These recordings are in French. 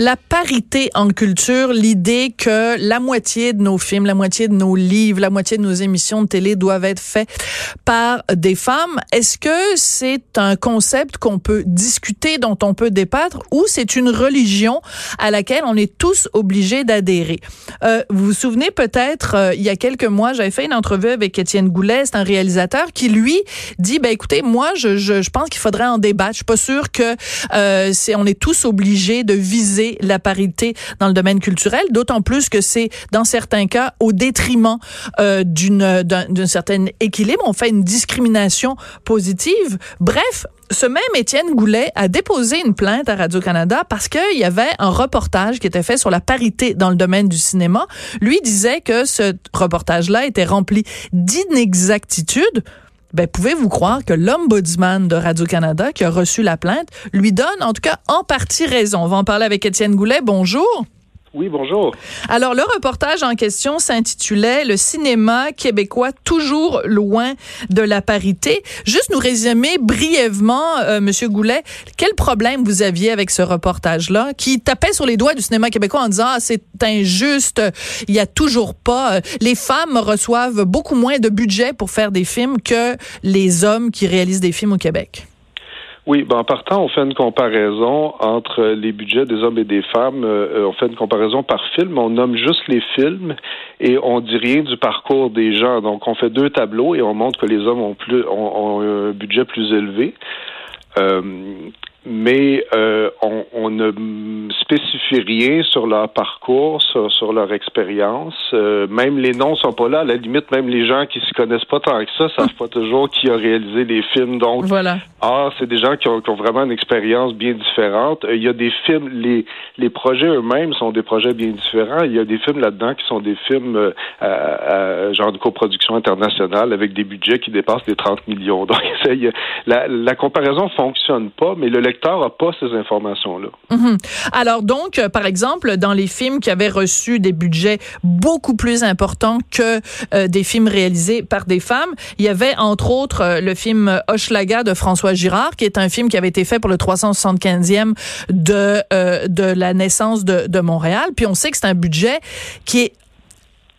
La parité en culture, l'idée que la moitié de nos films, la moitié de nos livres, la moitié de nos émissions de télé doivent être faits par des femmes, est-ce que c'est un concept qu'on peut discuter, dont on peut débattre, ou c'est une religion à laquelle on est tous obligés d'adhérer? Euh, vous vous souvenez peut-être, euh, il y a quelques mois, j'avais fait une entrevue avec Étienne Goulet, c'est un réalisateur qui, lui, dit, ben écoutez, moi, je, je, je pense qu'il faudrait en débattre. Je suis pas sûre que euh, c'est, on est tous obligés de viser la parité dans le domaine culturel, d'autant plus que c'est dans certains cas au détriment euh, d'une d'un certain équilibre. On fait une discrimination positive. Bref, ce même Étienne Goulet a déposé une plainte à Radio-Canada parce qu'il y avait un reportage qui était fait sur la parité dans le domaine du cinéma. Lui disait que ce reportage-là était rempli d'inexactitudes ben, pouvez-vous croire que l'ombudsman de Radio-Canada, qui a reçu la plainte, lui donne, en tout cas, en partie raison? On va en parler avec Étienne Goulet. Bonjour. Oui, bonjour. Alors, le reportage en question s'intitulait Le cinéma québécois toujours loin de la parité. Juste nous résumer brièvement, euh, Monsieur Goulet, quel problème vous aviez avec ce reportage-là qui tapait sur les doigts du cinéma québécois en disant ah, c'est injuste, il y a toujours pas. Euh, les femmes reçoivent beaucoup moins de budget pour faire des films que les hommes qui réalisent des films au Québec. Oui, ben en partant, on fait une comparaison entre les budgets des hommes et des femmes. Euh, on fait une comparaison par film. On nomme juste les films et on dit rien du parcours des gens. Donc, on fait deux tableaux et on montre que les hommes ont plus ont, un budget plus élevé. Euh, mais euh, on, ne spécifie rien sur leur parcours, sur, sur leur expérience. Euh, même les noms sont pas là. À la limite, même les gens qui se connaissent pas tant que ça savent pas toujours qui a réalisé les films. Donc, voilà. ah, c'est des gens qui ont, qui ont, vraiment une expérience bien différente. Euh, il y a des films, les, les projets eux-mêmes sont des projets bien différents. Il y a des films là-dedans qui sont des films euh, à, genre de coproduction internationale avec des budgets qui dépassent les 30 millions. Donc, la, la comparaison fonctionne pas, mais le lecteur n'a pas ces informations-là. Mm-hmm. Alors donc, euh, par exemple, dans les films qui avaient reçu des budgets beaucoup plus importants que euh, des films réalisés par des femmes, il y avait entre autres euh, le film Hochelaga de François Girard, qui est un film qui avait été fait pour le 375e de de la naissance de, de Montréal. Puis on sait que c'est un budget qui est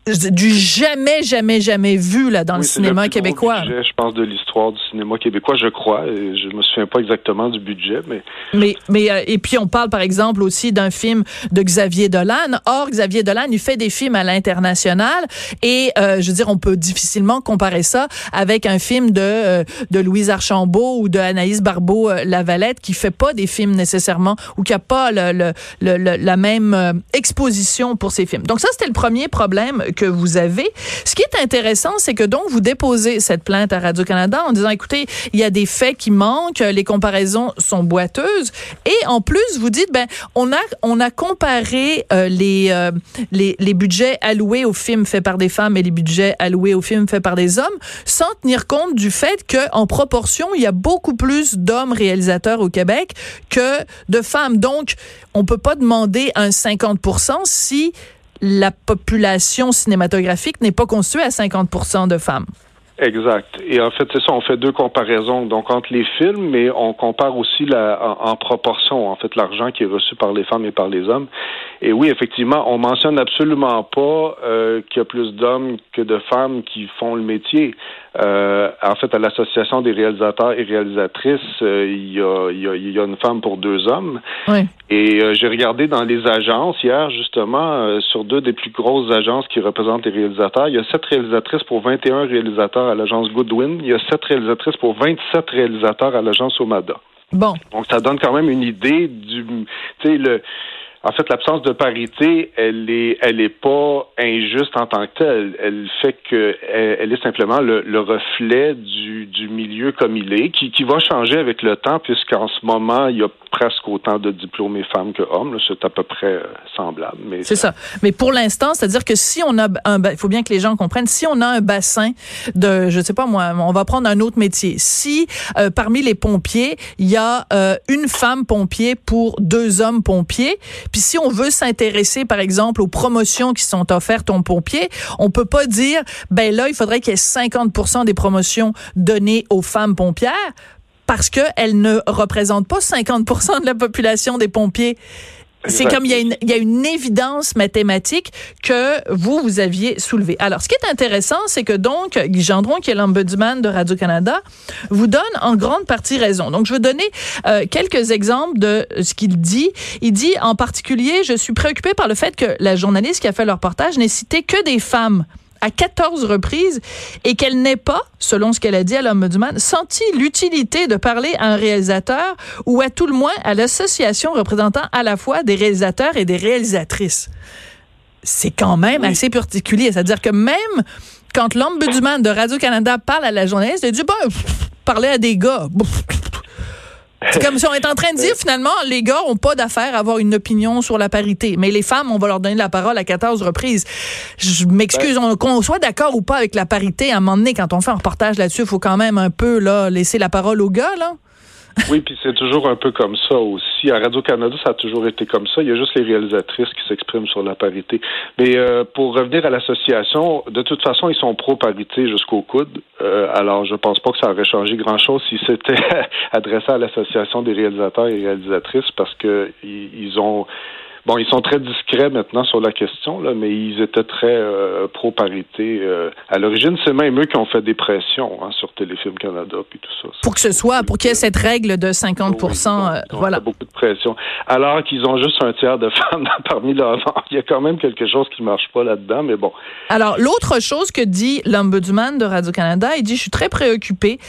du jamais, jamais, jamais vu là dans le cinéma québécois. Budget, je pense de l'histoire du cinéma québécois, je crois. Je me souviens pas exactement du budget, mais. Mais, mais euh, et puis on parle par exemple aussi d'un film de Xavier Dolan. Or Xavier Dolan, il fait des films à l'international et euh, je veux dire, on peut difficilement comparer ça avec un film de euh, de Louise Archambault ou de Anaïs Barbeau Lavalette qui fait pas des films nécessairement ou qui a pas le, le, le la même exposition pour ses films. Donc ça c'était le premier problème que vous avez. Ce qui est intéressant, c'est que donc vous déposez cette plainte à Radio-Canada en disant, écoutez, il y a des faits qui manquent, les comparaisons sont boiteuses, et en plus vous dites, ben on a on a comparé euh, les, euh, les les budgets alloués aux films faits par des femmes et les budgets alloués aux films faits par des hommes, sans tenir compte du fait que en proportion, il y a beaucoup plus d'hommes réalisateurs au Québec que de femmes. Donc, on peut pas demander un 50% si la population cinématographique n'est pas constituée à 50% de femmes. Exact. Et en fait, c'est ça, on fait deux comparaisons, donc entre les films, mais on compare aussi en, proportion, en fait, l'argent qui est reçu par les femmes et par les hommes. Et oui, effectivement, on mentionne absolument pas euh, qu'il y a plus d'hommes que de femmes qui font le métier. Euh, en fait, à l'association des réalisateurs et réalisatrices, euh, il, y a, y a, y, a, une femme pour deux hommes. Oui. Et euh, j'ai regardé dans les agences hier, justement, sur deux des plus grosses agences qui représentent les réalisateurs. Il y a sept réalisatrices pour 21 réalisateurs à l'agence Goodwin. Il y a sept réalisatrices pour 27 réalisateurs à l'agence Omada. Bon. Donc, ça donne quand même une idée du, tu sais, le, en fait, l'absence de parité, elle est, elle est pas injuste en tant que telle. Elle fait que elle, est simplement le, le, reflet du, du milieu comme il est, qui, qui va changer avec le temps, puisqu'en ce moment, il y a presque autant de diplômés femmes que hommes. C'est à peu près euh, semblable. C'est ça. Mais pour l'instant, c'est-à-dire que si on a un, il faut bien que les gens comprennent, si on a un bassin de, je sais pas moi, on va prendre un autre métier. Si euh, parmi les pompiers, il y a euh, une femme pompier pour deux hommes pompiers, puis si on veut s'intéresser, par exemple, aux promotions qui sont offertes aux pompiers, on peut pas dire, ben là, il faudrait qu'il y ait 50% des promotions données aux femmes pompières parce qu'elles ne représentent pas 50% de la population des pompiers. C'est comme il y, a une, il y a une évidence mathématique que vous, vous aviez soulevée. Alors, ce qui est intéressant, c'est que donc, Guy Gendron, qui est l'ombudsman de Radio-Canada, vous donne en grande partie raison. Donc, je vais donner euh, quelques exemples de ce qu'il dit. Il dit, en particulier, je suis préoccupé par le fait que la journaliste qui a fait le reportage n'ait cité que des femmes à 14 reprises et qu'elle n'ait pas, selon ce qu'elle a dit à l'Ombudsman, senti l'utilité de parler à un réalisateur ou à tout le moins à l'association représentant à la fois des réalisateurs et des réalisatrices. C'est quand même assez particulier. C'est-à-dire que même quand l'Ombudsman de Radio-Canada parle à la journaliste, elle dit, ben, parler à des gars. C'est comme si on est en train de dire finalement, les gars ont pas d'affaire à avoir une opinion sur la parité, mais les femmes, on va leur donner la parole à 14 reprises. Je m'excuse, ben qu'on soit d'accord ou pas avec la parité, à un moment donné, quand on fait un reportage là-dessus, il faut quand même un peu là laisser la parole aux gars, là. Oui, puis c'est toujours un peu comme ça aussi. À Radio-Canada, ça a toujours été comme ça. Il y a juste les réalisatrices qui s'expriment sur la parité. Mais euh, pour revenir à l'association, de toute façon, ils sont pro-parité jusqu'au coude. Euh, alors, je pense pas que ça aurait changé grand-chose si c'était adressé à l'association des réalisateurs et réalisatrices parce que ils ont Bon, ils sont très discrets maintenant sur la question, là, mais ils étaient très euh, pro-parité. Euh, à l'origine, c'est même eux qui ont fait des pressions hein, sur Téléfilm Canada puis tout ça. Pour que ce soit, pour qu'il y ait cette règle de 50 oui, euh, voilà. beaucoup de pression. Alors qu'ils ont juste un tiers de femmes parmi leurs Il y a quand même quelque chose qui marche pas là-dedans, mais bon. Alors, l'autre chose que dit l'Ombudsman de Radio-Canada, il dit, je suis très préoccupé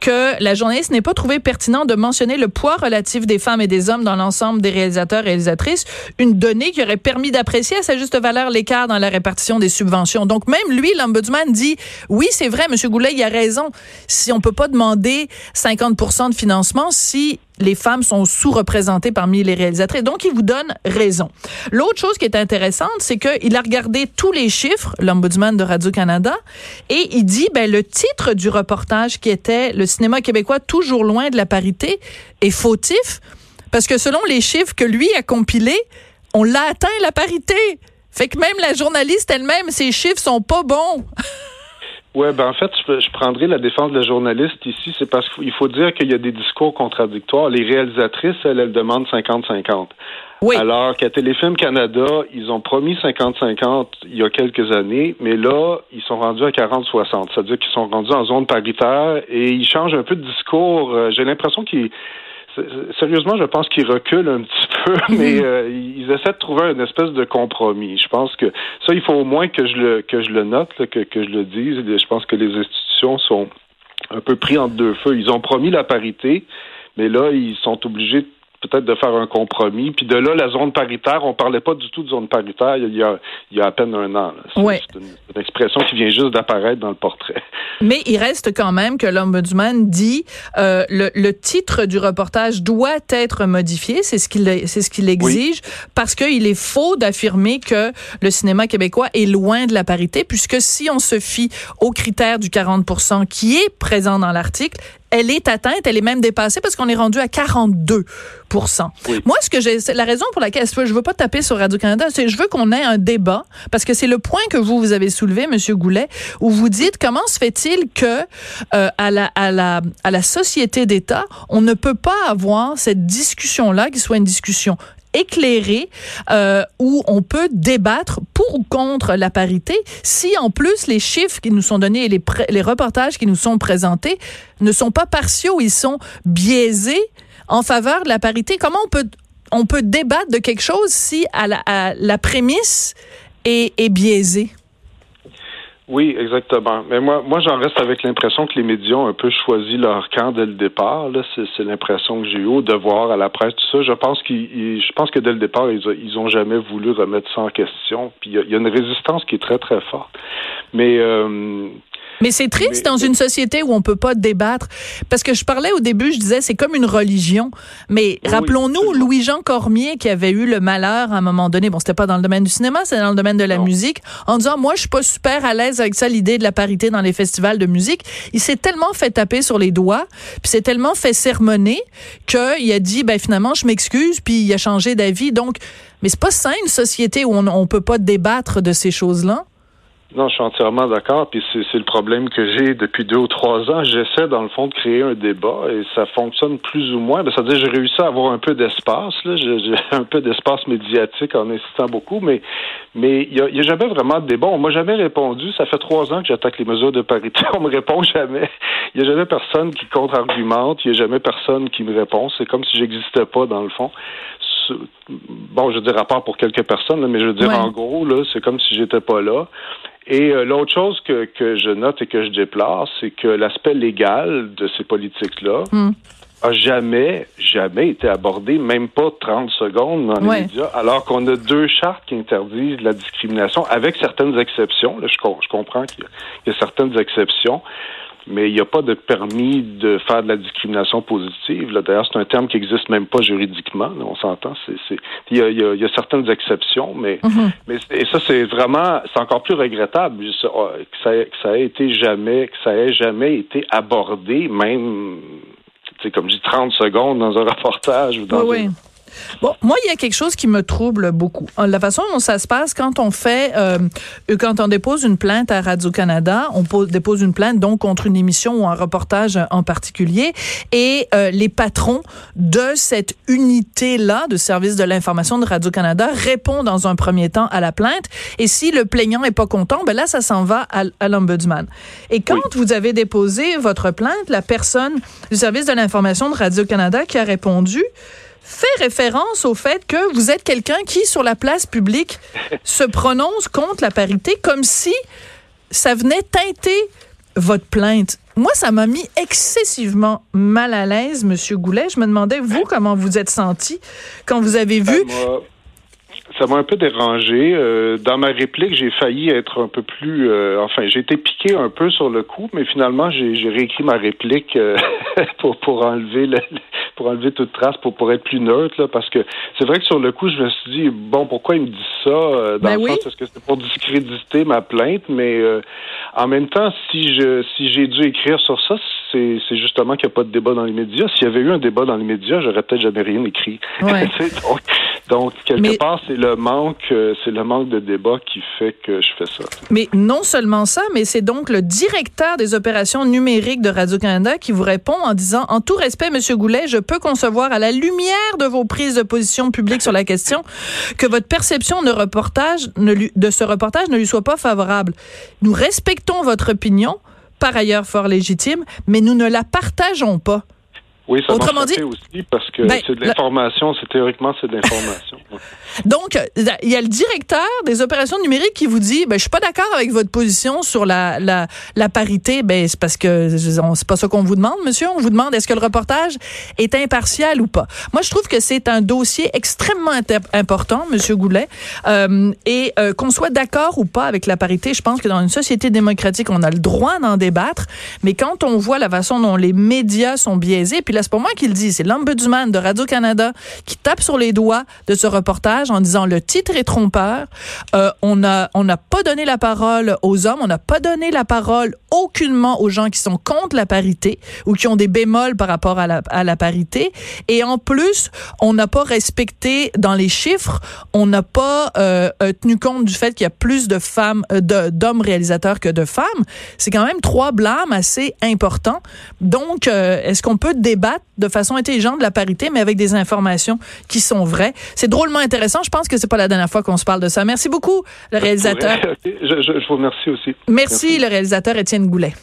que la journaliste n'ait pas trouvé pertinent de mentionner le poids relatif des femmes et des hommes dans l'ensemble des réalisateurs et réalisatrices une donnée qui aurait permis d'apprécier à sa juste valeur l'écart dans la répartition des subventions. Donc même lui, l'ombudsman dit oui, c'est vrai, Monsieur Goulet, il a raison. Si on peut pas demander 50% de financement, si les femmes sont sous-représentées parmi les réalisatrices. Donc, il vous donne raison. L'autre chose qui est intéressante, c'est qu'il a regardé tous les chiffres, l'ombudsman de Radio-Canada, et il dit, ben, le titre du reportage qui était le cinéma québécois toujours loin de la parité est fautif parce que selon les chiffres que lui a compilés, on l'a atteint la parité. Fait que même la journaliste elle-même, ses chiffres sont pas bons. Oui, ben en fait, je, prendrai la défense de la journaliste ici, c'est parce qu'il faut dire qu'il y a des discours contradictoires. Les réalisatrices, elles, elles demandent 50-50. Oui. Alors qu'à Téléfilm Canada, ils ont promis 50-50 il y a quelques années, mais là, ils sont rendus à 40-60. C'est-à-dire qu'ils sont rendus en zone paritaire et ils changent un peu de discours. Euh, j'ai l'impression qu'ils sérieusement, je pense qu'ils reculent un petit peu, mais euh, ils essaient de trouver une espèce de compromis. Je pense que ça, il faut au moins que je le que je le note, que, que je le dise. Je pense que les institutions sont un peu pris entre deux feux. Ils ont promis la parité, mais là, ils sont obligés peut-être de faire un compromis. Puis de là, la zone paritaire, on parlait pas du tout de zone paritaire il y a, il y a à peine un an. C'est une, une, expression qui vient juste d'apparaître dans le portrait. Mais il reste quand même que l'ombudsman dit euh, le, le, titre du reportage doit être modifié, c'est ce qu'il c'est ce qu'il exige, oui. parce qu'il est faux d'affirmer que le cinéma québécois est loin de la parité, puisque si on se fie aux critères du 40 qui est présent dans l'article, elle est atteinte, elle est même dépassée parce qu'on est rendu à 42 oui. Moi, ce que j'ai, la raison pour laquelle je veux pas taper sur Radio-Canada, c'est je veux qu'on ait un débat parce que c'est le point que vous, vous avez soulevé, Monsieur Goulet, où vous dites comment se fait-il que euh, à, la, à, la, à la société d'État, on ne peut pas avoir cette discussion-là qui soit une discussion éclairé euh, où on peut débattre pour ou contre la parité si en plus les chiffres qui nous sont donnés et les, reportages qui nous sont présentés ne sont pas partiaux, ils sont biaisés en faveur de la parité. Comment on peut on peut débattre de quelque chose si à la, la prémisse est, est biaisée? Oui, exactement. Mais moi, moi, j'en reste avec l'impression que les médias ont un peu choisi leur camp dès le départ. Là, c'est, l'impression que j'ai eu au devoir à la presse, tout ça. Je pense qu'ils, je pense que dès le départ, ils, ils ont jamais voulu remettre ça en question. Puis il y, y, a une résistance qui est très très forte. Mais euh, mais c'est triste mais, dans une société où on peut pas débattre. Parce que je parlais au début, je disais, c'est comme une religion. Mais oui, rappelons-nous Louis-Jean Cormier qui avait eu le malheur à un moment donné, bon, c'était pas dans le domaine du cinéma, c'était dans le domaine de la non. musique, en disant, moi, je suis pas super à l'aise avec ça, l'idée de la parité dans les festivals de musique. Il s'est tellement fait taper sur les doigts, puis s'est tellement fait sermonner qu'il a dit, ben, finalement, je m'excuse, puis il a changé d'avis. Donc, mais c'est pas sain une société où on, on peut pas débattre de ces choses-là. Non, je suis entièrement d'accord. Puis c'est le problème que j'ai depuis deux ou trois ans. J'essaie, dans le fond, de créer un débat et ça fonctionne plus ou moins. Ça veut dire que j'ai réussi à avoir un peu d'espace. J'ai un peu d'espace médiatique en insistant beaucoup, mais mais il n'y a, jamais vraiment de débat. On m'a jamais répondu. Ça fait trois ans que j'attaque les mesures de parité. On me répond jamais. Il n'y a jamais personne qui contre-argumente. Il n'y a jamais personne qui me répond. C'est comme si j'existais pas, dans le fond bon, je dis rapport pour quelques personnes, mais je veux dire en gros, là, c'est comme si j'étais pas là. Et euh, l'autre chose que, que je note et que je déplore, c'est que l'aspect légal de ces politiques-là hmm. a jamais, jamais été abordé, même pas 30 secondes dans les médias, alors qu'on a deux chartes qui interdisent la discrimination, avec certaines exceptions. Là, je, je comprends qu'il y, a certaines exceptions mais il n'y a pas de permis de faire de la discrimination positive. D'ailleurs, c'est un terme qui n'existe même pas juridiquement. on s'entend. il, y a, certaines exceptions, mais, mm-hmm. mais et ça, c'est vraiment, c'est encore plus regrettable oh, que ça, que ça ait été jamais, que ça ait jamais été abordé, même, comme je dis, 30 secondes dans un reportage ou dans oui, Bon, moi, il y a quelque chose qui me trouble beaucoup. La façon dont ça se passe quand on fait, euh, quand on dépose une plainte à Radio-Canada, on dépose une plainte donc contre une émission ou un reportage en particulier, et euh, les patrons de cette unité-là de service de l'information de Radio-Canada répondent dans un premier temps à la plainte, et si le plaignant est pas content, ben là, ça s'en va à, l'ombudsman. Et quand vous avez déposé votre plainte, la personne du service de l'information de Radio-Canada qui a répondu, fait référence au fait que vous êtes quelqu'un qui, sur la place publique, se prononce contre la parité comme si ça venait teinter votre plainte. Moi, ça m'a mis excessivement mal à l'aise, Monsieur Goulet. Je me demandais, vous, comment vous êtes senti quand vous avez vu... Ben, ça m'a un peu dérangé. Euh, dans ma réplique, j'ai failli être un peu plus. Euh, enfin, j'ai été piqué un peu sur le coup, mais finalement, j'ai réécrit ma réplique euh, pour pour enlever le, pour enlever toute trace, pour, pour être plus neutre, là, parce que c'est vrai que sur le coup, je me suis dit, bon, pourquoi il me dit ça? Euh, dans ben le sens, est-ce que c'est pour discréditer ma plainte? Mais euh, en même temps, si je si j'ai dû écrire sur ça, c'est, c'est justement qu'il n'y a pas de débat dans les médias. S'il y avait eu un débat dans les médias, j'aurais peut-être jamais rien écrit. donc, donc, quelque part, c'est le manque, euh, c'est le manque de débat qui fait que je fais ça. Mais non seulement ça, mais c'est donc le directeur des opérations numériques de Radio-Canada qui vous répond en disant, en tout respect, Monsieur Goulet, je peux concevoir à la lumière de vos prises de position publiques sur la question que votre perception de reportage, de ce reportage ne lui soit pas favorable. Nous respectons votre opinion, par ailleurs fort légitime, mais nous ne la partageons pas. Oui, ça Autrement dit, aussi parce que ben, c'est de l'information, c'est théoriquement c'est de l'information. Donc, il y a le directeur des opérations numériques qui vous dit, ben, je suis pas d'accord avec votre position sur la, la, la parité. Ben, c'est parce que c'est pas ça qu'on vous demande, monsieur. On vous demande est-ce que le reportage est impartial ou pas? Moi, je trouve que c'est un dossier extrêmement important, monsieur Goulet, euh, et euh, qu'on soit d'accord ou pas avec la parité, je pense que dans une société démocratique, on a le droit d'en débattre. Mais quand on voit la façon dont les médias sont biaisés, puis c'est pas moi qui le dis, c'est l'ombudsman de Radio-Canada qui tape sur les doigts de ce reportage en disant le titre est trompeur. Euh, on a on n'a pas donné la parole aux hommes, on n'a pas donné la parole aucunement aux gens qui sont contre la parité ou qui ont des bémols par rapport à la, parité. Et en plus, on n'a pas respecté dans les chiffres, on n'a pas euh, euh tenu compte du fait qu'il y a plus de femmes, d'hommes réalisateurs que de femmes. C'est quand même trois blâmes assez importants. Donc, est-ce qu'on peut débattre de façon intelligente de la parité, mais avec des informations qui sont vraies. C'est drôlement intéressant. Je pense que c'est pas la dernière fois qu'on se parle de ça. Merci beaucoup, le réalisateur. Je, vous remercie aussi. Merci, Merci. le réalisateur Étienne Goulet.